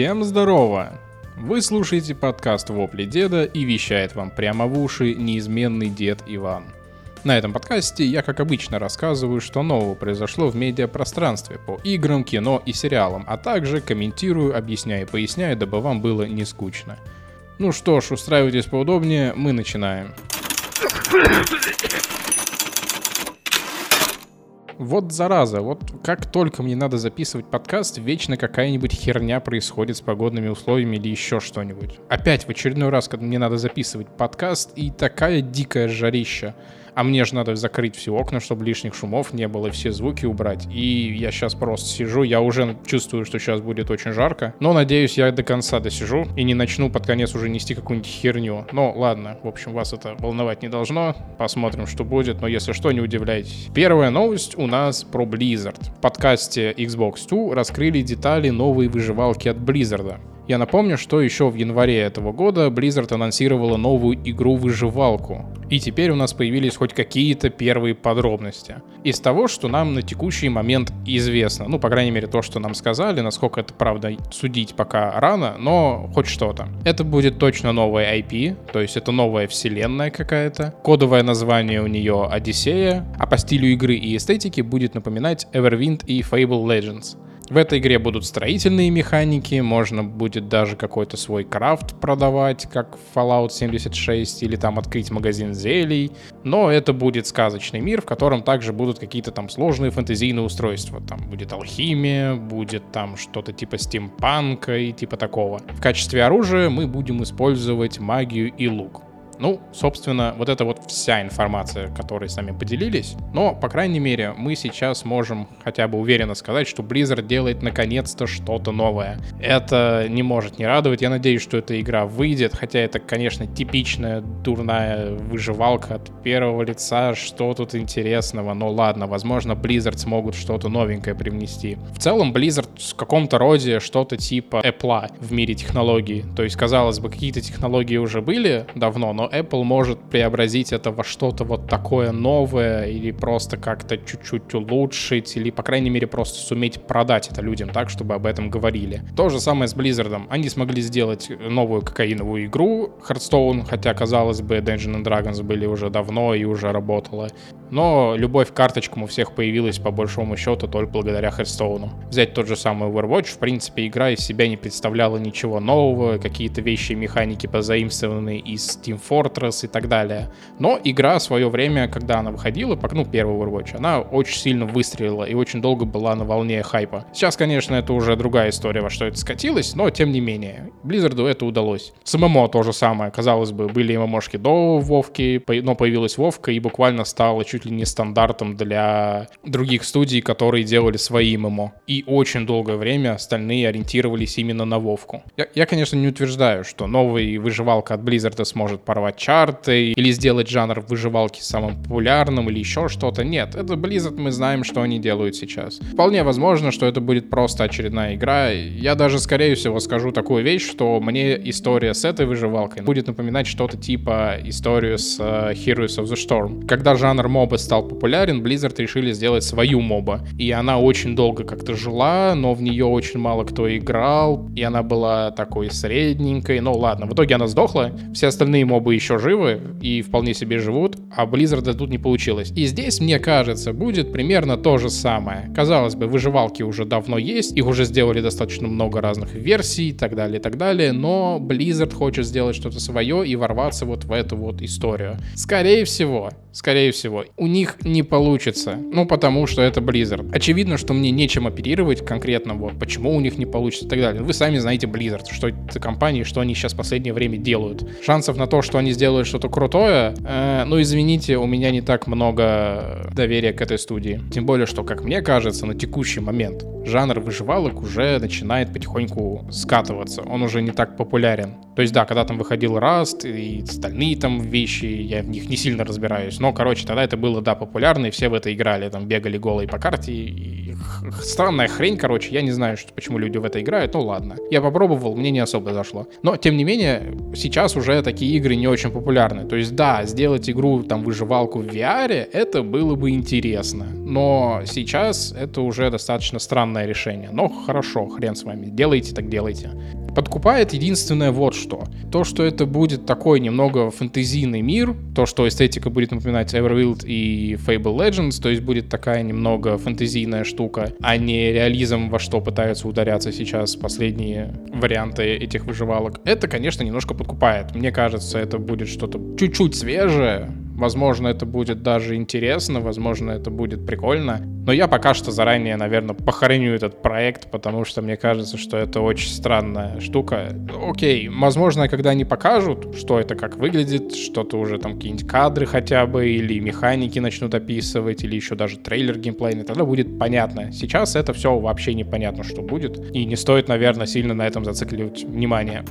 Всем здорово! Вы слушаете подкаст «Вопли деда» и вещает вам прямо в уши неизменный дед Иван. На этом подкасте я, как обычно, рассказываю, что нового произошло в медиапространстве по играм, кино и сериалам, а также комментирую, объясняю и поясняю, дабы вам было не скучно. Ну что ж, устраивайтесь поудобнее, мы начинаем. Вот зараза, вот как только мне надо записывать подкаст, вечно какая-нибудь херня происходит с погодными условиями или еще что-нибудь. Опять в очередной раз, когда мне надо записывать подкаст, и такая дикая жарища а мне же надо закрыть все окна, чтобы лишних шумов не было, все звуки убрать. И я сейчас просто сижу, я уже чувствую, что сейчас будет очень жарко, но надеюсь, я до конца досижу и не начну под конец уже нести какую-нибудь херню. Но ладно, в общем, вас это волновать не должно, посмотрим, что будет, но если что, не удивляйтесь. Первая новость у нас про Blizzard. В подкасте Xbox 2 раскрыли детали новой выживалки от Blizzard. Я напомню, что еще в январе этого года Blizzard анонсировала новую игру-выживалку. И теперь у нас появились хоть какие-то первые подробности. Из того, что нам на текущий момент известно. Ну, по крайней мере, то, что нам сказали, насколько это правда судить пока рано, но хоть что-то. Это будет точно новая IP, то есть это новая вселенная какая-то. Кодовое название у нее Одиссея, а по стилю игры и эстетике будет напоминать Everwind и Fable Legends. В этой игре будут строительные механики, можно будет даже какой-то свой крафт продавать, как в Fallout 76, или там открыть магазин зелий. Но это будет сказочный мир, в котором также будут какие-то там сложные фэнтезийные устройства. Там будет алхимия, будет там что-то типа стимпанка и типа такого. В качестве оружия мы будем использовать магию и лук. Ну, собственно, вот это вот вся информация, которой с нами поделились. Но, по крайней мере, мы сейчас можем хотя бы уверенно сказать, что Blizzard делает наконец-то что-то новое. Это не может не радовать. Я надеюсь, что эта игра выйдет, хотя это, конечно, типичная дурная выживалка от первого лица. Что тут интересного? Но ладно, возможно, Blizzard смогут что-то новенькое привнести. В целом, Blizzard в каком-то роде что-то типа Apple в мире технологий. То есть, казалось бы, какие-то технологии уже были давно, но Apple может преобразить это во что-то вот такое новое или просто как-то чуть-чуть улучшить, или, по крайней мере, просто суметь продать это людям так, чтобы об этом говорили. То же самое с Blizzard. Они смогли сделать новую кокаиновую игру Hearthstone, хотя, казалось бы, Dungeons and Dragons были уже давно и уже работала. Но любовь к карточкам у всех появилась, по большому счету, только благодаря Hearthstone. Взять тот же самый Overwatch, в принципе, игра из себя не представляла ничего нового, какие-то вещи и механики позаимствованные из Team Fortress, Fortress и так далее. Но игра в свое время, когда она выходила, ну, первый Overwatch, она очень сильно выстрелила и очень долго была на волне хайпа. Сейчас, конечно, это уже другая история, во что это скатилось, но тем не менее. Blizzard это удалось. С ММО то же самое. Казалось бы, были ММОшки до Вовки, но появилась Вовка и буквально стала чуть ли не стандартом для других студий, которые делали свои ММО. И очень долгое время остальные ориентировались именно на Вовку. Я, я конечно, не утверждаю, что новый выживалка от Blizzard сможет порвать порвать чарты или сделать жанр выживалки самым популярным или еще что-то. Нет, это Blizzard, мы знаем, что они делают сейчас. Вполне возможно, что это будет просто очередная игра. Я даже, скорее всего, скажу такую вещь, что мне история с этой выживалкой будет напоминать что-то типа историю с uh, Heroes of the Storm. Когда жанр моба стал популярен, Blizzard решили сделать свою моба. И она очень долго как-то жила, но в нее очень мало кто играл, и она была такой средненькой. Ну ладно, в итоге она сдохла. Все остальные мобы еще живы и вполне себе живут, а Blizzard тут не получилось. И здесь, мне кажется, будет примерно то же самое. Казалось бы, выживалки уже давно есть, их уже сделали достаточно много разных версий и так далее, и так далее, но Blizzard хочет сделать что-то свое и ворваться вот в эту вот историю. Скорее всего, скорее всего, у них не получится. Ну, потому что это Blizzard. Очевидно, что мне нечем оперировать конкретно, вот, почему у них не получится и так далее. Вы сами знаете Blizzard, что это компании, что они сейчас в последнее время делают. Шансов на то, что они сделают что-то крутое, э, ну, извините, у меня не так много доверия к этой студии. Тем более, что, как мне кажется, на текущий момент жанр выживалок уже начинает потихоньку скатываться. Он уже не так популярен. То есть, да, когда там выходил Rust и остальные там вещи, я в них не сильно разбираюсь. Но, короче, тогда это было да, популярно, и все в это играли, там, бегали голые по карте, и странная хрень, короче, я не знаю, что, почему люди в это играют, ну ладно. Я попробовал, мне не особо зашло. Но, тем не менее, сейчас уже такие игры не очень популярны. То есть, да, сделать игру, там, выживалку в VR, это было бы интересно. Но сейчас это уже достаточно странное решение. Но хорошо, хрен с вами, делайте так делайте. Подкупает единственное вот что. То, что это будет такой немного фэнтезийный мир, то, что эстетика будет напоминать Everwild и Fable Legends, то есть будет такая немного фэнтезийная штука, а не реализм, во что пытаются ударяться сейчас последние варианты этих выживалок. Это, конечно, немножко подкупает. Мне кажется, это будет что-то чуть-чуть свежее, Возможно, это будет даже интересно, возможно, это будет прикольно. Но я пока что заранее, наверное, похороню этот проект, потому что мне кажется, что это очень странная штука. Окей, возможно, когда они покажут, что это как выглядит, что-то уже там какие-нибудь кадры хотя бы, или механики начнут описывать, или еще даже трейлер геймплейный, тогда будет понятно. Сейчас это все вообще непонятно, что будет. И не стоит, наверное, сильно на этом зацикливать внимание.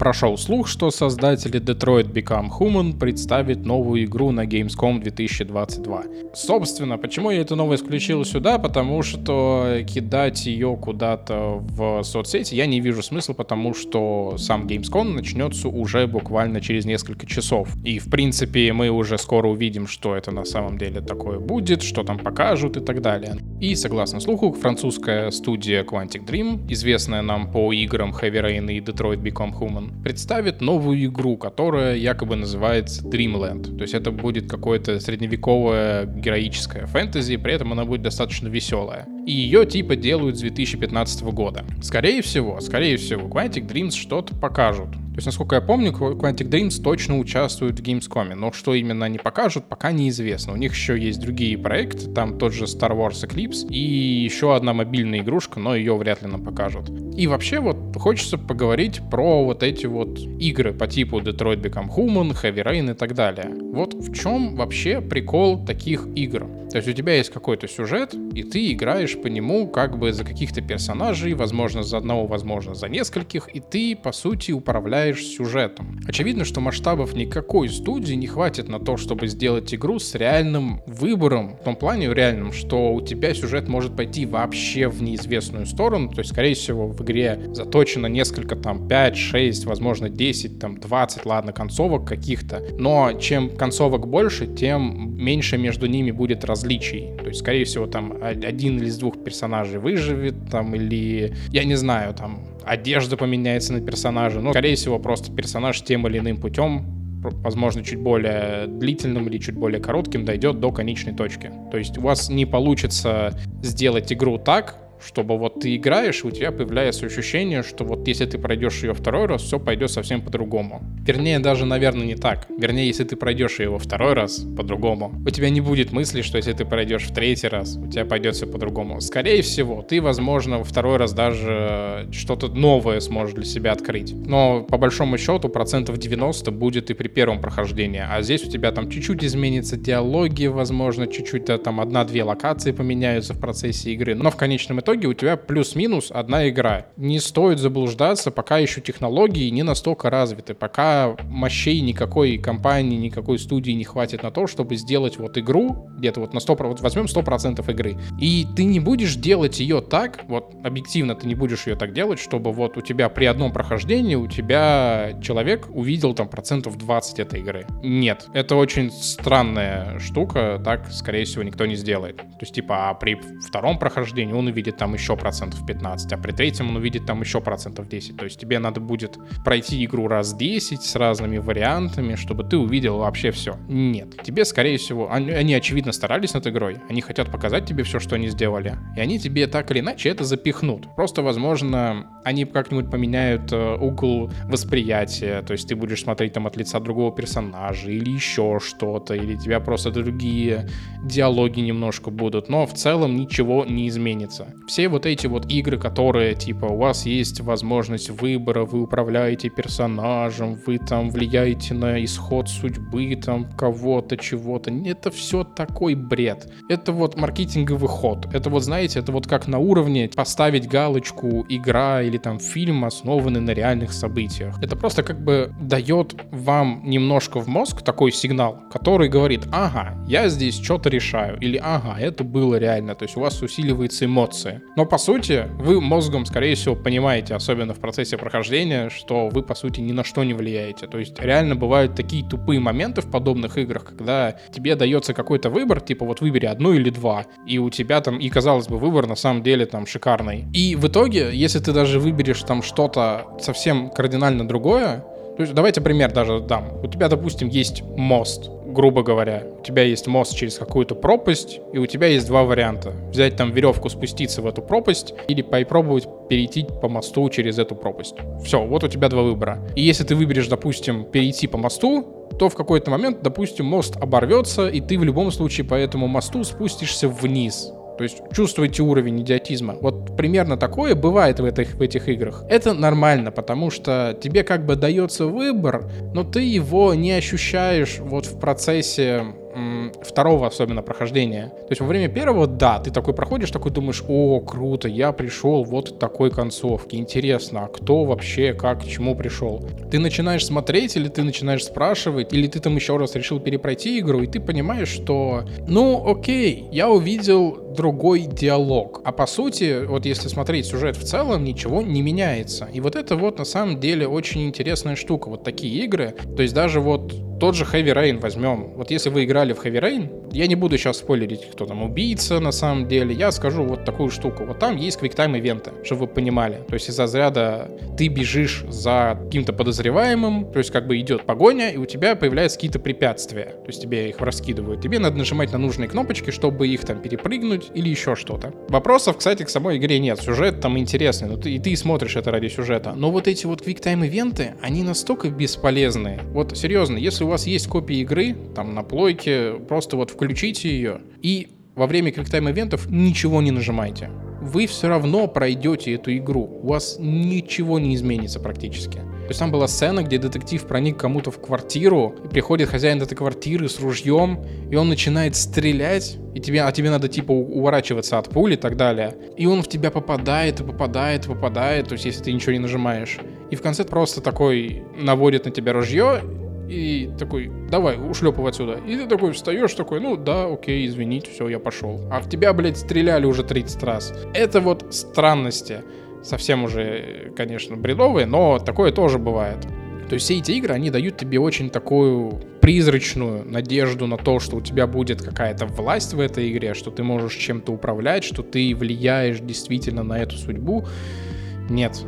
Прошел слух, что создатели Detroit Become Human представят новую игру на Gamescom 2022. Собственно, почему я эту новость включил сюда? Потому что кидать ее куда-то в соцсети я не вижу смысла, потому что сам Gamescom начнется уже буквально через несколько часов. И, в принципе, мы уже скоро увидим, что это на самом деле такое будет, что там покажут и так далее. И, согласно слуху, французская студия Quantic Dream, известная нам по играм Heavy Rain и Detroit Become Human, представит новую игру, которая якобы называется Dreamland. То есть это будет какое-то средневековое героическое фэнтези, при этом она будет достаточно веселая. И ее типа делают с 2015 года. Скорее всего, скорее всего, Quantic Dreams что-то покажут. То есть, насколько я помню, Quantic Dreams точно участвует в Gamescom, но что именно они покажут, пока неизвестно. У них еще есть другие проекты, там тот же Star Wars Eclipse и еще одна мобильная игрушка, но ее вряд ли нам покажут. И вообще вот хочется поговорить про вот эти вот игры по типу Detroit Become Human, Heavy Rain и так далее. Вот в чем вообще прикол таких игр? То есть у тебя есть какой-то сюжет, и ты играешь по нему как бы за каких-то персонажей, возможно, за одного, возможно, за нескольких, и ты, по сути, управляешь сюжетом. Очевидно, что масштабов никакой студии не хватит на то, чтобы сделать игру с реальным выбором, в том плане реальным, что у тебя сюжет может пойти вообще в неизвестную сторону, то есть, скорее всего, в игре заточено несколько, там, 5, 6, возможно, 10, там, 20, ладно, концовок каких-то, но чем концовок больше, тем меньше между ними будет раз различий. То есть, скорее всего, там один из двух персонажей выживет, там, или, я не знаю, там, одежда поменяется на персонажа. Ну, скорее всего, просто персонаж тем или иным путем возможно, чуть более длительным или чуть более коротким, дойдет до конечной точки. То есть у вас не получится сделать игру так, чтобы вот ты играешь, и у тебя появляется ощущение, что вот если ты пройдешь ее второй раз, все пойдет совсем по-другому. Вернее, даже, наверное, не так. Вернее, если ты пройдешь его второй раз по-другому, у тебя не будет мысли, что если ты пройдешь в третий раз, у тебя пойдет все по-другому. Скорее всего, ты, возможно, во второй раз даже что-то новое сможешь для себя открыть. Но по большому счету процентов 90 будет и при первом прохождении. А здесь у тебя там чуть-чуть изменится диалоги, возможно, чуть-чуть там одна-две локации поменяются в процессе игры. Но в конечном итоге итоге у тебя плюс-минус одна игра. Не стоит заблуждаться, пока еще технологии не настолько развиты, пока мощей никакой компании, никакой студии не хватит на то, чтобы сделать вот игру, где-то вот на 100%, вот возьмем 100% игры, и ты не будешь делать ее так, вот объективно ты не будешь ее так делать, чтобы вот у тебя при одном прохождении у тебя человек увидел там процентов 20 этой игры. Нет, это очень странная штука, так, скорее всего, никто не сделает. То есть, типа, а при втором прохождении он увидит там еще процентов 15, а при третьем он увидит там еще процентов 10. То есть тебе надо будет пройти игру раз 10 с разными вариантами, чтобы ты увидел вообще все. Нет. Тебе, скорее всего, они, они очевидно старались над игрой, они хотят показать тебе все, что они сделали, и они тебе так или иначе это запихнут. Просто, возможно, они как-нибудь поменяют э, угол восприятия, то есть ты будешь смотреть там от лица другого персонажа или еще что-то, или тебя просто другие диалоги немножко будут, но в целом ничего не изменится все вот эти вот игры, которые, типа, у вас есть возможность выбора, вы управляете персонажем, вы там влияете на исход судьбы, там, кого-то, чего-то, это все такой бред. Это вот маркетинговый ход. Это вот, знаете, это вот как на уровне поставить галочку игра или там фильм, основанный на реальных событиях. Это просто как бы дает вам немножко в мозг такой сигнал, который говорит, ага, я здесь что-то решаю, или ага, это было реально, то есть у вас усиливается эмоции. Но по сути, вы мозгом, скорее всего, понимаете, особенно в процессе прохождения, что вы по сути ни на что не влияете. То есть реально бывают такие тупые моменты в подобных играх, когда тебе дается какой-то выбор, типа вот выбери одну или два, и у тебя там, и казалось бы, выбор на самом деле там шикарный. И в итоге, если ты даже выберешь там что-то совсем кардинально другое, то есть давайте пример даже дам. У тебя, допустим, есть мост, грубо говоря. У тебя есть мост через какую-то пропасть, и у тебя есть два варианта. Взять там веревку, спуститься в эту пропасть, или попробовать перейти по мосту через эту пропасть. Все, вот у тебя два выбора. И если ты выберешь, допустим, перейти по мосту, то в какой-то момент, допустим, мост оборвется, и ты в любом случае по этому мосту спустишься вниз. То есть чувствуете уровень идиотизма. Вот примерно такое бывает в этих, в этих играх. Это нормально, потому что тебе как бы дается выбор, но ты его не ощущаешь вот в процессе второго особенно прохождения. То есть во время первого, да, ты такой проходишь, такой думаешь, о, круто, я пришел вот такой концовке, интересно, а кто вообще, как, к чему пришел. Ты начинаешь смотреть, или ты начинаешь спрашивать, или ты там еще раз решил перепройти игру, и ты понимаешь, что, ну, окей, я увидел другой диалог. А по сути, вот если смотреть сюжет в целом, ничего не меняется. И вот это вот на самом деле очень интересная штука. Вот такие игры. То есть даже вот тот же Heavy Rain возьмем. Вот если вы играли в Heavy Rain, я не буду сейчас спойлерить, кто там убийца на самом деле, я скажу вот такую штуку. Вот там есть квиктайм ивенты, чтобы вы понимали. То есть из-за заряда ты бежишь за каким-то подозреваемым, то есть как бы идет погоня, и у тебя появляются какие-то препятствия. То есть тебе их раскидывают. Тебе надо нажимать на нужные кнопочки, чтобы их там перепрыгнуть или еще что-то. Вопросов, кстати, к самой игре нет. Сюжет там интересный, но ты, и ты смотришь это ради сюжета. Но вот эти вот квиктайм ивенты, они настолько бесполезные. Вот серьезно, если вас есть копия игры, там на плойке, просто вот включите ее и во время квиктайм-ивентов ничего не нажимайте. Вы все равно пройдете эту игру. У вас ничего не изменится практически. То есть там была сцена, где детектив проник кому-то в квартиру, и приходит хозяин этой квартиры с ружьем, и он начинает стрелять, и тебе, а тебе надо типа уворачиваться от пули и так далее. И он в тебя попадает, и попадает, и попадает, то есть если ты ничего не нажимаешь. И в конце просто такой наводит на тебя ружье, и такой, давай, ушлепывай отсюда. И ты такой встаешь, такой, ну да, окей, извините, все, я пошел. А в тебя, блядь, стреляли уже 30 раз. Это вот странности. Совсем уже, конечно, бредовые, но такое тоже бывает. То есть все эти игры, они дают тебе очень такую призрачную надежду на то, что у тебя будет какая-то власть в этой игре, что ты можешь чем-то управлять, что ты влияешь действительно на эту судьбу. Нет,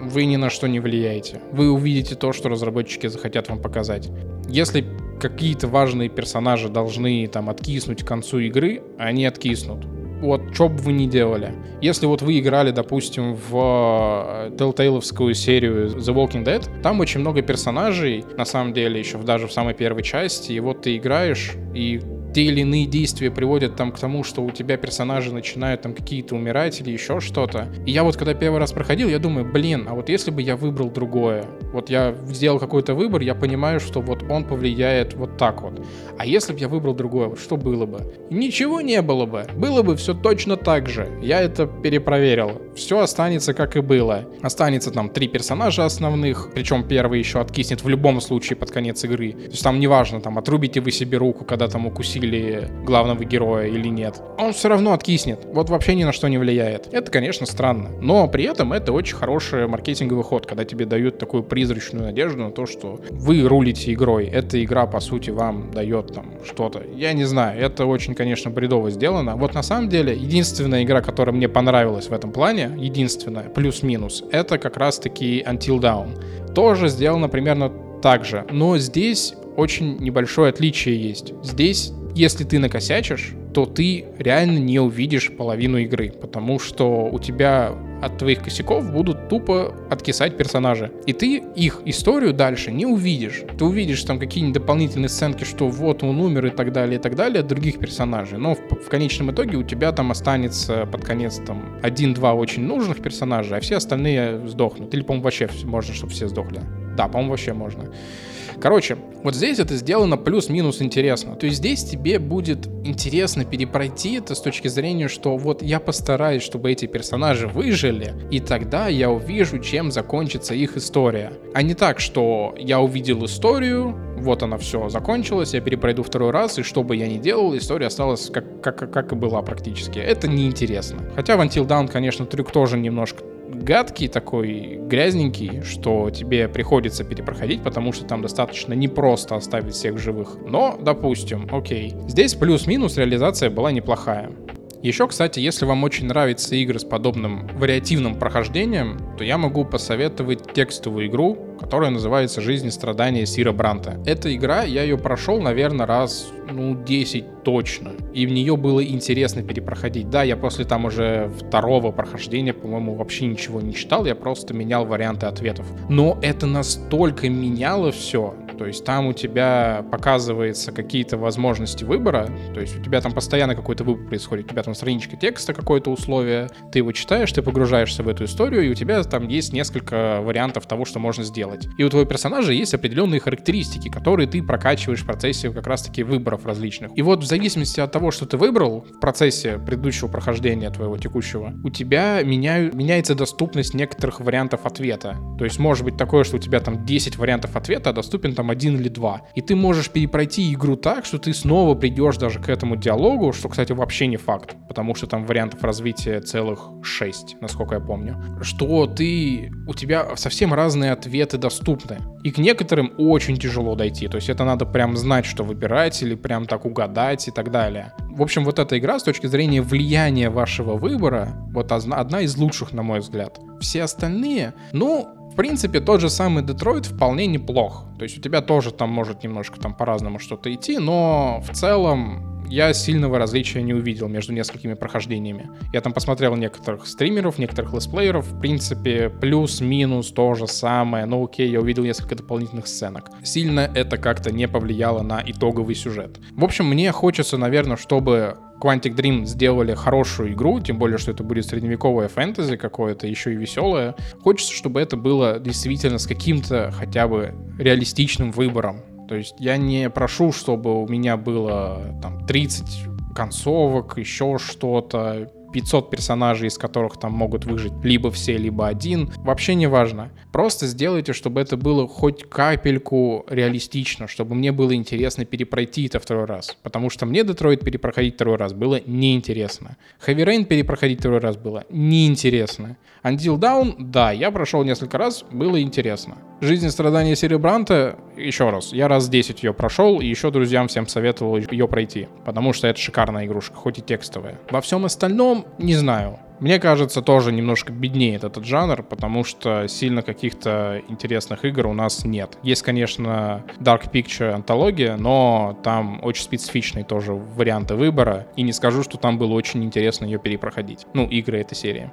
вы ни на что не влияете. Вы увидите то, что разработчики захотят вам показать. Если какие-то важные персонажи должны там откиснуть к концу игры, они откиснут. Вот, что бы вы ни делали. Если вот вы играли, допустим, в э, Telltale серию The Walking Dead, там очень много персонажей, на самом деле, еще даже в самой первой части, и вот ты играешь, и те или иные действия приводят там к тому, что у тебя персонажи начинают там какие-то умирать или еще что-то. И я вот когда первый раз проходил, я думаю, блин, а вот если бы я выбрал другое, вот я сделал какой-то выбор, я понимаю, что вот он повлияет вот так вот. А если бы я выбрал другое, вот что было бы? Ничего не было бы. Было бы все точно так же. Я это перепроверил. Все останется как и было. Останется там три персонажа основных, причем первый еще откиснет в любом случае под конец игры. То есть там неважно, там отрубите вы себе руку, когда там укусили или главного героя или нет, он все равно откиснет. Вот вообще ни на что не влияет. Это, конечно, странно. Но при этом это очень хороший маркетинговый ход, когда тебе дают такую призрачную надежду на то, что вы рулите игрой. Эта игра, по сути, вам дает там что-то. Я не знаю, это очень, конечно, бредово сделано. Вот на самом деле, единственная игра, которая мне понравилась в этом плане, единственная, плюс-минус, это как раз-таки Until Dawn. Тоже сделано примерно так же. Но здесь очень небольшое отличие есть. Здесь если ты накосячишь, то ты реально не увидишь половину игры, потому что у тебя от твоих косяков будут тупо откисать персонажи. И ты их историю дальше не увидишь. Ты увидишь там какие-нибудь дополнительные сценки, что вот он умер и так далее, и так далее от других персонажей. Но в, в конечном итоге у тебя там останется под конец там один-два очень нужных персонажа, а все остальные сдохнут. Или, по-моему, вообще можно, чтобы все сдохли. Да, по-моему, вообще можно. Короче, вот здесь это сделано плюс-минус интересно. То есть здесь тебе будет интересно перепройти это с точки зрения, что вот я постараюсь, чтобы эти персонажи выжили, и тогда я увижу, чем закончится их история. А не так, что я увидел историю, вот она все закончилась, я перепройду второй раз, и что бы я ни делал, история осталась как, как, как и была практически. Это неинтересно. Хотя в Until Dawn, конечно, трюк тоже немножко гадкий такой, грязненький, что тебе приходится перепроходить, потому что там достаточно непросто оставить всех живых. Но, допустим, окей. Здесь плюс-минус реализация была неплохая. Еще, кстати, если вам очень нравятся игры с подобным вариативным прохождением, то я могу посоветовать текстовую игру, которая называется «Жизнь и страдания Сира Бранта». Эта игра, я ее прошел, наверное, раз, ну, 10 точно. И в нее было интересно перепроходить. Да, я после там уже второго прохождения, по-моему, вообще ничего не читал, я просто менял варианты ответов. Но это настолько меняло все, то есть там у тебя показывается какие-то возможности выбора, то есть у тебя там постоянно какой-то выбор происходит, у тебя там страничка текста, какое-то условие, ты его читаешь, ты погружаешься в эту историю, и у тебя там есть несколько вариантов того, что можно сделать. И у твоего персонажа есть определенные характеристики, которые ты прокачиваешь в процессе как раз-таки выборов различных. И вот в зависимости от того, что ты выбрал в процессе предыдущего прохождения твоего текущего, у тебя меняю, меняется доступность некоторых вариантов ответа. То есть может быть такое, что у тебя там 10 вариантов ответа, а доступен там один или два. И ты можешь перепройти игру так, что ты снова придешь даже к этому диалогу, что, кстати, вообще не факт, потому что там вариантов развития целых шесть, насколько я помню. Что ты, у тебя совсем разные ответы доступны. И к некоторым очень тяжело дойти. То есть это надо прям знать, что выбирать, или прям так угадать и так далее. В общем, вот эта игра с точки зрения влияния вашего выбора, вот одна из лучших, на мой взгляд. Все остальные, ну, в принципе, тот же самый Детройт вполне неплох. То есть у тебя тоже там может немножко там по-разному что-то идти, но в целом я сильного различия не увидел между несколькими прохождениями. Я там посмотрел некоторых стримеров, некоторых летсплееров, в принципе, плюс-минус то же самое, но окей, я увидел несколько дополнительных сценок. Сильно это как-то не повлияло на итоговый сюжет. В общем, мне хочется, наверное, чтобы Quantic Dream сделали хорошую игру, тем более, что это будет средневековое фэнтези какое-то, еще и веселое. Хочется, чтобы это было действительно с каким-то хотя бы реалистичным выбором. То есть я не прошу, чтобы у меня было там 30 концовок, еще что-то, 500 персонажей, из которых там могут выжить либо все, либо один. Вообще не важно. Просто сделайте, чтобы это было хоть капельку реалистично, чтобы мне было интересно перепройти это второй раз. Потому что мне Детройт перепроходить второй раз было неинтересно. Heavy Rain перепроходить второй раз было неинтересно. Until Dawn, да, я прошел несколько раз, было интересно. Жизнь и страдания Серебранта, еще раз, я раз 10 ее прошел, и еще друзьям всем советовал ее пройти, потому что это шикарная игрушка, хоть и текстовая. Во всем остальном, не знаю, мне кажется, тоже немножко беднеет этот жанр, потому что сильно каких-то интересных игр у нас нет. Есть, конечно, Dark Picture антология, но там очень специфичные тоже варианты выбора, и не скажу, что там было очень интересно ее перепроходить. Ну, игры этой серии.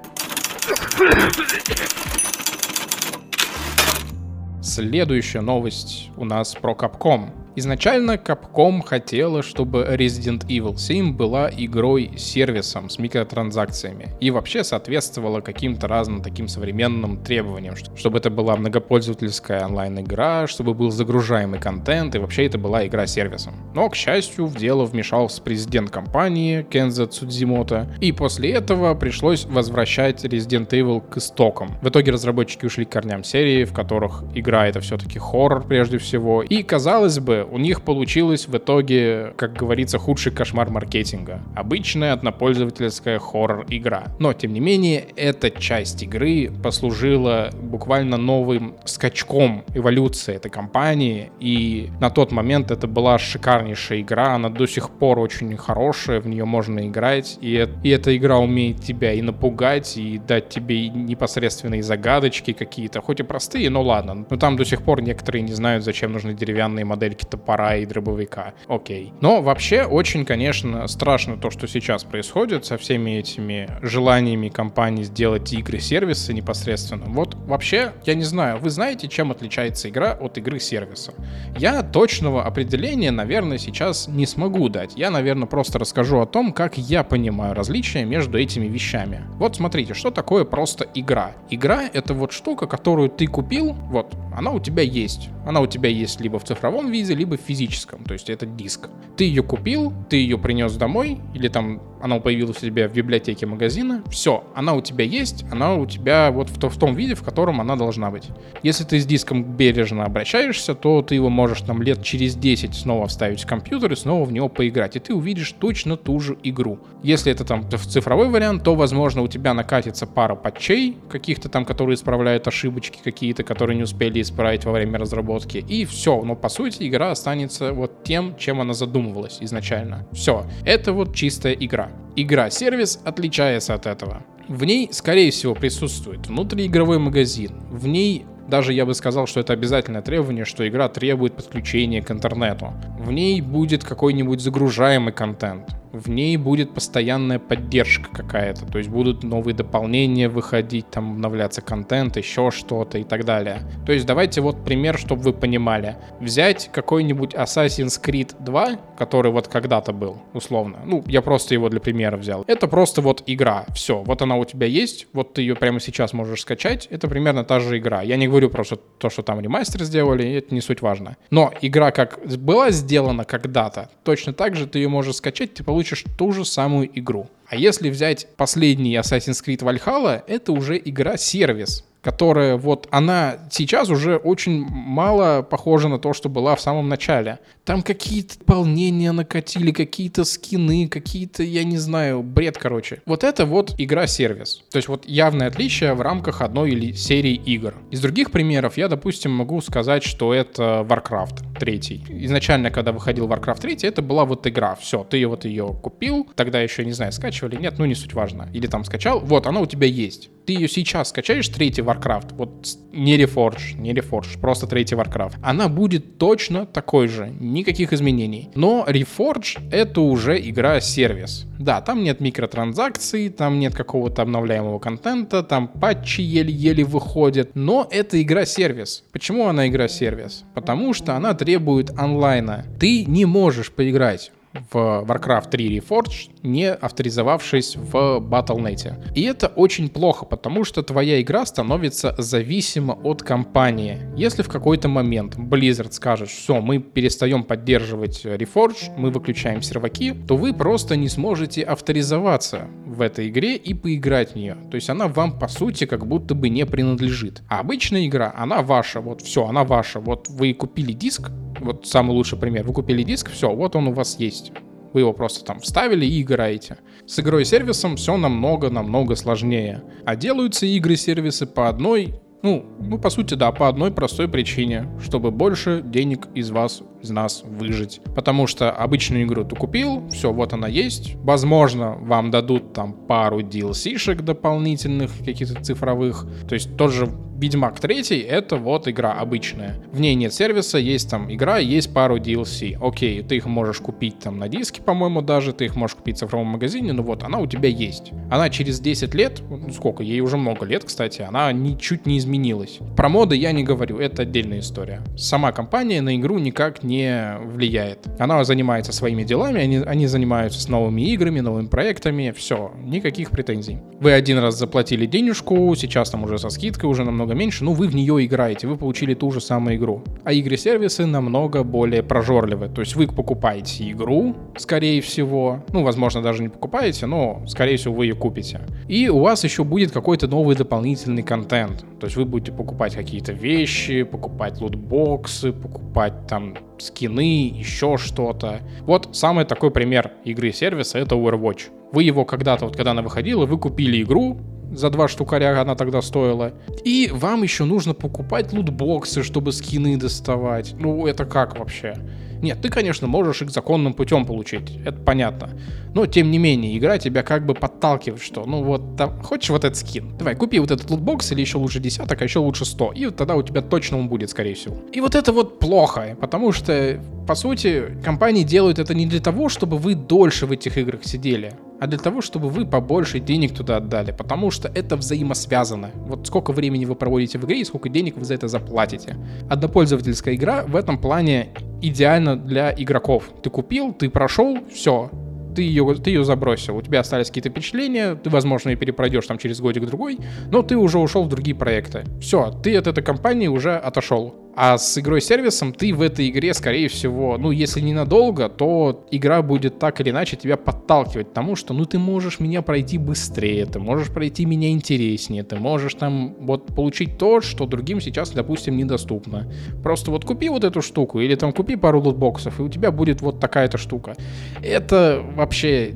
Следующая новость у нас про Capcom. Изначально Capcom хотела, чтобы Resident Evil 7 была игрой-сервисом с микротранзакциями и вообще соответствовала каким-то разным таким современным требованиям, чтобы это была многопользовательская онлайн-игра, чтобы был загружаемый контент и вообще это была игра-сервисом. Но, к счастью, в дело вмешался президент компании Кенза Цудзимото, и после этого пришлось возвращать Resident Evil к истокам. В итоге разработчики ушли к корням серии, в которых игра это все-таки хоррор прежде всего, и, казалось бы, у них получилось в итоге, как говорится, худший кошмар маркетинга. Обычная однопользовательская хоррор-игра. Но, тем не менее, эта часть игры послужила буквально новым скачком эволюции этой компании. И на тот момент это была шикарнейшая игра. Она до сих пор очень хорошая, в нее можно играть. И, и эта игра умеет тебя и напугать, и дать тебе непосредственные загадочки какие-то. Хоть и простые, но ладно. Но там до сих пор некоторые не знают, зачем нужны деревянные модельки топора и дробовика. Окей. Но вообще очень, конечно, страшно то, что сейчас происходит со всеми этими желаниями компаний сделать игры-сервисы непосредственно. Вот вообще, я не знаю, вы знаете, чем отличается игра от игры-сервиса? Я точного определения, наверное, сейчас не смогу дать. Я, наверное, просто расскажу о том, как я понимаю различия между этими вещами. Вот смотрите, что такое просто игра? Игра — это вот штука, которую ты купил, вот, она у тебя есть. Она у тебя есть либо в цифровом виде, либо в физическом, то есть это диск. Ты ее купил, ты ее принес домой, или там она появилась у тебя в библиотеке магазина, все, она у тебя есть, она у тебя вот в, в том виде, в котором она должна быть. Если ты с диском бережно обращаешься, то ты его можешь там лет через 10 снова вставить в компьютер и снова в него поиграть, и ты увидишь точно ту же игру. Если это там цифровой вариант, то, возможно, у тебя накатится пара патчей, каких-то там, которые исправляют ошибочки какие-то, которые не успели исправить во время разработки, и все, но по сути игра останется вот тем, чем она задумывалась изначально. Все, это вот чистая игра. Игра-сервис отличается от этого. В ней, скорее всего, присутствует внутриигровой магазин. В ней даже я бы сказал, что это обязательное требование, что игра требует подключения к интернету. В ней будет какой-нибудь загружаемый контент в ней будет постоянная поддержка какая-то, то есть будут новые дополнения выходить, там обновляться контент, еще что-то и так далее. То есть давайте вот пример, чтобы вы понимали. Взять какой-нибудь Assassin's Creed 2, который вот когда-то был, условно. Ну, я просто его для примера взял. Это просто вот игра, все, вот она у тебя есть, вот ты ее прямо сейчас можешь скачать, это примерно та же игра. Я не говорю просто то, что там ремастер сделали, это не суть важно. Но игра как была сделана когда-то, точно так же ты ее можешь скачать, ты получишь ту же самую игру. А если взять последний Assassin's Creed Valhalla, это уже игра-сервис которая вот она сейчас уже очень мало похожа на то, что была в самом начале. Там какие-то дополнения накатили, какие-то скины, какие-то, я не знаю, бред, короче. Вот это вот игра-сервис. То есть вот явное отличие в рамках одной или серии игр. Из других примеров я, допустим, могу сказать, что это Warcraft 3. Изначально, когда выходил Warcraft 3, это была вот игра. Все, ты вот ее купил, тогда еще, не знаю, скачивали, нет, ну не суть важно. Или там скачал, вот, она у тебя есть. Ты ее сейчас скачаешь, третий Warcraft вот не Reforge, не Reforge, просто третий Warcraft, она будет точно такой же, никаких изменений. Но Reforge это уже игра-сервис. Да, там нет микротранзакций, там нет какого-то обновляемого контента, там патчи еле-еле выходят, но это игра-сервис. Почему она игра-сервис? Потому что она требует онлайна. Ты не можешь поиграть в Warcraft 3 Reforged, не авторизовавшись в Battle.net. И это очень плохо, потому что твоя игра становится зависима от компании. Если в какой-то момент Blizzard скажет, все, мы перестаем поддерживать Reforged, мы выключаем серваки, то вы просто не сможете авторизоваться в этой игре и поиграть в нее. То есть она вам, по сути, как будто бы не принадлежит. А обычная игра, она ваша, вот все, она ваша. Вот вы купили диск, вот самый лучший пример, вы купили диск, все, вот он у вас есть. Вы его просто там вставили и играете. С игрой и сервисом все намного-намного сложнее. А делаются игры-сервисы по одной ну, ну, по сути, да, по одной простой причине, чтобы больше денег из вас, из нас выжить. Потому что обычную игру ты купил, все, вот она есть. Возможно, вам дадут там пару DLC-шек дополнительных, каких-то цифровых. То есть тот же Ведьмак 3 это вот игра обычная. В ней нет сервиса, есть там игра, есть пару DLC. Окей, ты их можешь купить там на диске, по-моему, даже, ты их можешь купить в цифровом магазине, но вот она у тебя есть. Она через 10 лет, ну сколько, ей уже много лет, кстати, она ничуть не изменилась. Про моды я не говорю, это отдельная история. Сама компания на игру никак не влияет. Она занимается своими делами, они, они занимаются с новыми играми, новыми проектами, все, никаких претензий. Вы один раз заплатили денежку, сейчас там уже со скидкой, уже намного меньше, но вы в нее играете, вы получили ту же самую игру. А игры-сервисы намного более прожорливы. То есть вы покупаете игру, скорее всего, ну, возможно, даже не покупаете, но, скорее всего, вы ее купите. И у вас еще будет какой-то новый дополнительный контент. То есть вы будете покупать какие-то вещи, покупать лутбоксы, покупать там скины, еще что-то. Вот самый такой пример игры-сервиса — это Overwatch. Вы его когда-то, вот когда она выходила, вы купили игру, за два штукаря она тогда стоила. И вам еще нужно покупать лутбоксы, чтобы скины доставать. Ну, это как вообще? Нет, ты, конечно, можешь их законным путем получить, это понятно. Но, тем не менее, игра тебя как бы подталкивает, что, ну вот, там, хочешь вот этот скин? Давай, купи вот этот лутбокс или еще лучше десяток, а еще лучше 100. И вот тогда у тебя точно он будет, скорее всего. И вот это вот плохо, потому что, по сути, компании делают это не для того, чтобы вы дольше в этих играх сидели, а для того, чтобы вы побольше денег туда отдали, потому что это взаимосвязано. Вот сколько времени вы проводите в игре и сколько денег вы за это заплатите. Однопользовательская игра в этом плане идеально для игроков. Ты купил, ты прошел, все, ты ее, ты ее забросил, у тебя остались какие-то впечатления, ты, возможно, ее перепройдешь там через годик-другой, но ты уже ушел в другие проекты. Все, ты от этой компании уже отошел. А с игрой-сервисом ты в этой игре, скорее всего, ну, если ненадолго, то игра будет так или иначе тебя подталкивать к тому, что, ну, ты можешь меня пройти быстрее, ты можешь пройти меня интереснее, ты можешь там вот получить то, что другим сейчас, допустим, недоступно. Просто вот купи вот эту штуку, или там купи пару лутбоксов, и у тебя будет вот такая-то штука. Это вообще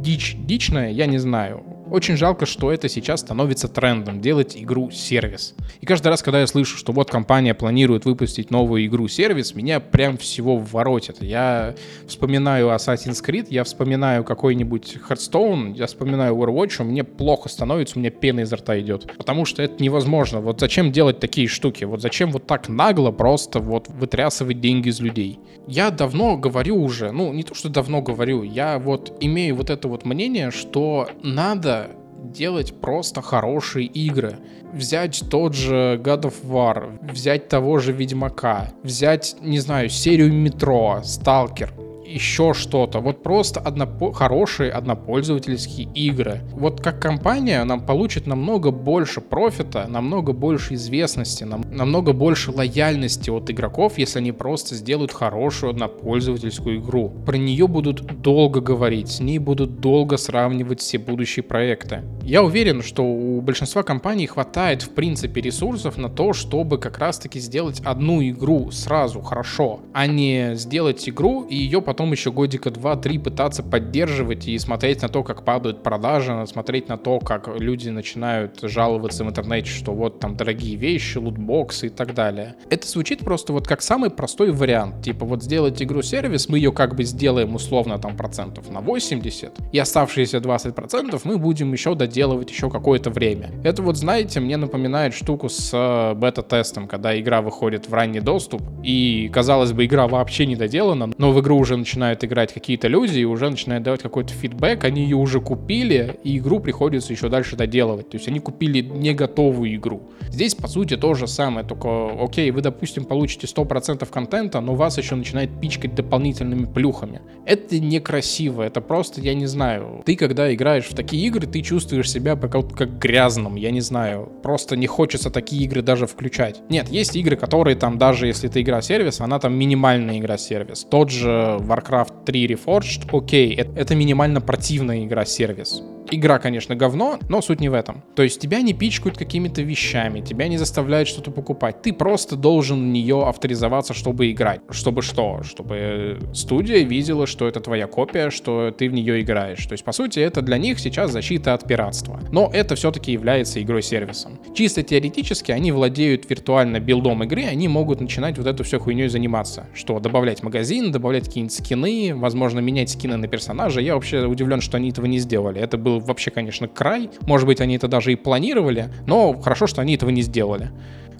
дичь, дичная, я не знаю. Очень жалко, что это сейчас становится трендом, делать игру-сервис. И каждый раз, когда я слышу, что вот компания планирует выпустить новую игру-сервис, меня прям всего воротит. Я вспоминаю Assassin's Creed, я вспоминаю какой-нибудь Hearthstone, я вспоминаю Overwatch, мне плохо становится, у меня пена изо рта идет. Потому что это невозможно. Вот зачем делать такие штуки? Вот зачем вот так нагло просто вот вытрясывать деньги из людей? Я давно говорю уже, ну не то, что давно говорю, я вот имею вот это вот мнение, что надо делать просто хорошие игры. Взять тот же God of War, взять того же Ведьмака, взять, не знаю, серию Метро, Сталкер, еще что-то. Вот просто однопо- хорошие однопользовательские игры. Вот как компания нам получит намного больше профита, намного больше известности, нам, намного больше лояльности от игроков, если они просто сделают хорошую однопользовательскую игру. Про нее будут долго говорить, с ней будут долго сравнивать все будущие проекты. Я уверен, что у большинства компаний хватает в принципе ресурсов на то, чтобы как раз таки сделать одну игру сразу хорошо, а не сделать игру и ее потом потом еще годика 2-3 пытаться поддерживать и смотреть на то, как падают продажи, смотреть на то, как люди начинают жаловаться в интернете, что вот там дорогие вещи, лутбоксы и так далее. Это звучит просто вот как самый простой вариант. Типа вот сделать игру-сервис, мы ее как бы сделаем условно там процентов на 80, и оставшиеся 20 процентов мы будем еще доделывать еще какое-то время. Это вот, знаете, мне напоминает штуку с э, бета-тестом, когда игра выходит в ранний доступ, и, казалось бы, игра вообще не доделана, но в игру уже начинают играть какие-то люди и уже начинают давать какой-то фидбэк, они ее уже купили, и игру приходится еще дальше доделывать. То есть они купили не готовую игру. Здесь, по сути, то же самое, только, окей, вы, допустим, получите 100% контента, но вас еще начинает пичкать дополнительными плюхами. Это некрасиво, это просто, я не знаю. Ты, когда играешь в такие игры, ты чувствуешь себя как, как грязным, я не знаю. Просто не хочется такие игры даже включать. Нет, есть игры, которые там, даже если это игра-сервис, она там минимальная игра-сервис. Тот же War Warcraft 3 Reforged, окей, это, это минимально противная игра-сервис. Игра, конечно, говно, но суть не в этом. То есть тебя не пичкают какими-то вещами, тебя не заставляют что-то покупать. Ты просто должен в нее авторизоваться, чтобы играть. Чтобы что? Чтобы студия видела, что это твоя копия, что ты в нее играешь. То есть, по сути, это для них сейчас защита от пиратства. Но это все-таки является игрой-сервисом. Чисто теоретически они владеют виртуально билдом игры, они могут начинать вот эту всю хуйней заниматься. Что, добавлять магазин, добавлять какие-нибудь скины, возможно, менять скины на персонажа. Я вообще удивлен, что они этого не сделали. Это вообще, конечно, край. Может быть, они это даже и планировали, но хорошо, что они этого не сделали.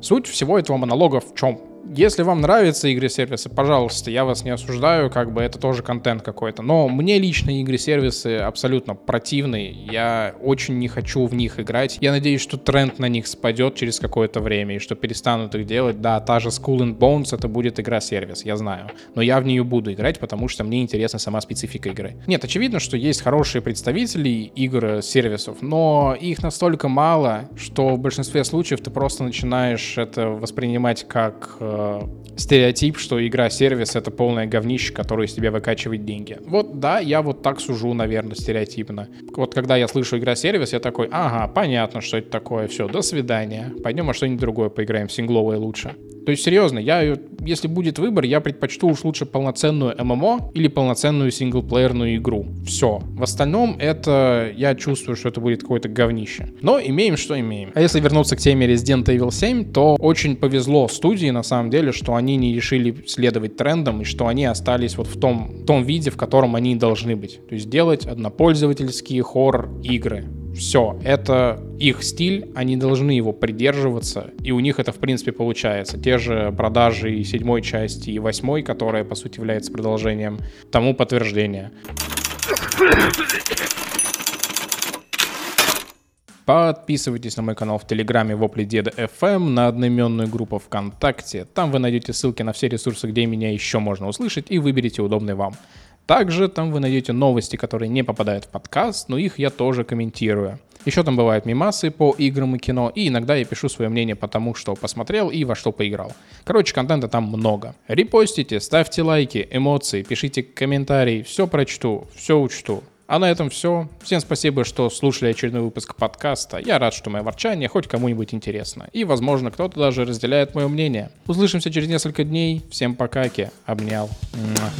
Суть всего этого монолога в чем? Если вам нравятся игры-сервисы, пожалуйста, я вас не осуждаю, как бы это тоже контент какой-то. Но мне лично игры-сервисы абсолютно противны. Я очень не хочу в них играть. Я надеюсь, что тренд на них спадет через какое-то время и что перестанут их делать. Да, та же School and Bones это будет игра-сервис, я знаю. Но я в нее буду играть, потому что мне интересна сама специфика игры. Нет, очевидно, что есть хорошие представители игр-сервисов, но их настолько мало, что в большинстве случаев ты просто начинаешь это воспринимать как э, стереотип, что игра-сервис — это полное говнище, которое из тебя выкачивает деньги. Вот да, я вот так сужу, наверное, стереотипно. Вот когда я слышу игра-сервис, я такой, ага, понятно, что это такое, все, до свидания. Пойдем а что-нибудь другое поиграем, сингловое лучше. То есть, серьезно, я, если будет выбор, я предпочту уж лучше полноценную ММО или полноценную синглплеерную игру. Все. В остальном это, я чувствую, что это будет какое-то говнище. Но имеем, что имеем. А если вернуться к теме Resident Evil 7, то очень повезло студии, на самом деле, что они не решили следовать трендам и что они остались вот в том, том виде, в котором они должны быть. То есть делать однопользовательские хоррор-игры все, это их стиль, они должны его придерживаться, и у них это, в принципе, получается. Те же продажи и седьмой части, и восьмой, которая, по сути, является продолжением, тому подтверждение. Подписывайтесь на мой канал в Телеграме Вопли Деда FM, на одноименную группу ВКонтакте. Там вы найдете ссылки на все ресурсы, где меня еще можно услышать, и выберите удобный вам. Также там вы найдете новости, которые не попадают в подкаст, но их я тоже комментирую. Еще там бывают мимасы по играм и кино, и иногда я пишу свое мнение по тому, что посмотрел и во что поиграл. Короче, контента там много. Репостите, ставьте лайки, эмоции, пишите комментарии, все прочту, все учту. А на этом все. Всем спасибо, что слушали очередной выпуск подкаста. Я рад, что мое ворчание хоть кому-нибудь интересно. И, возможно, кто-то даже разделяет мое мнение. Услышимся через несколько дней. Всем пока, Обнял. Муа.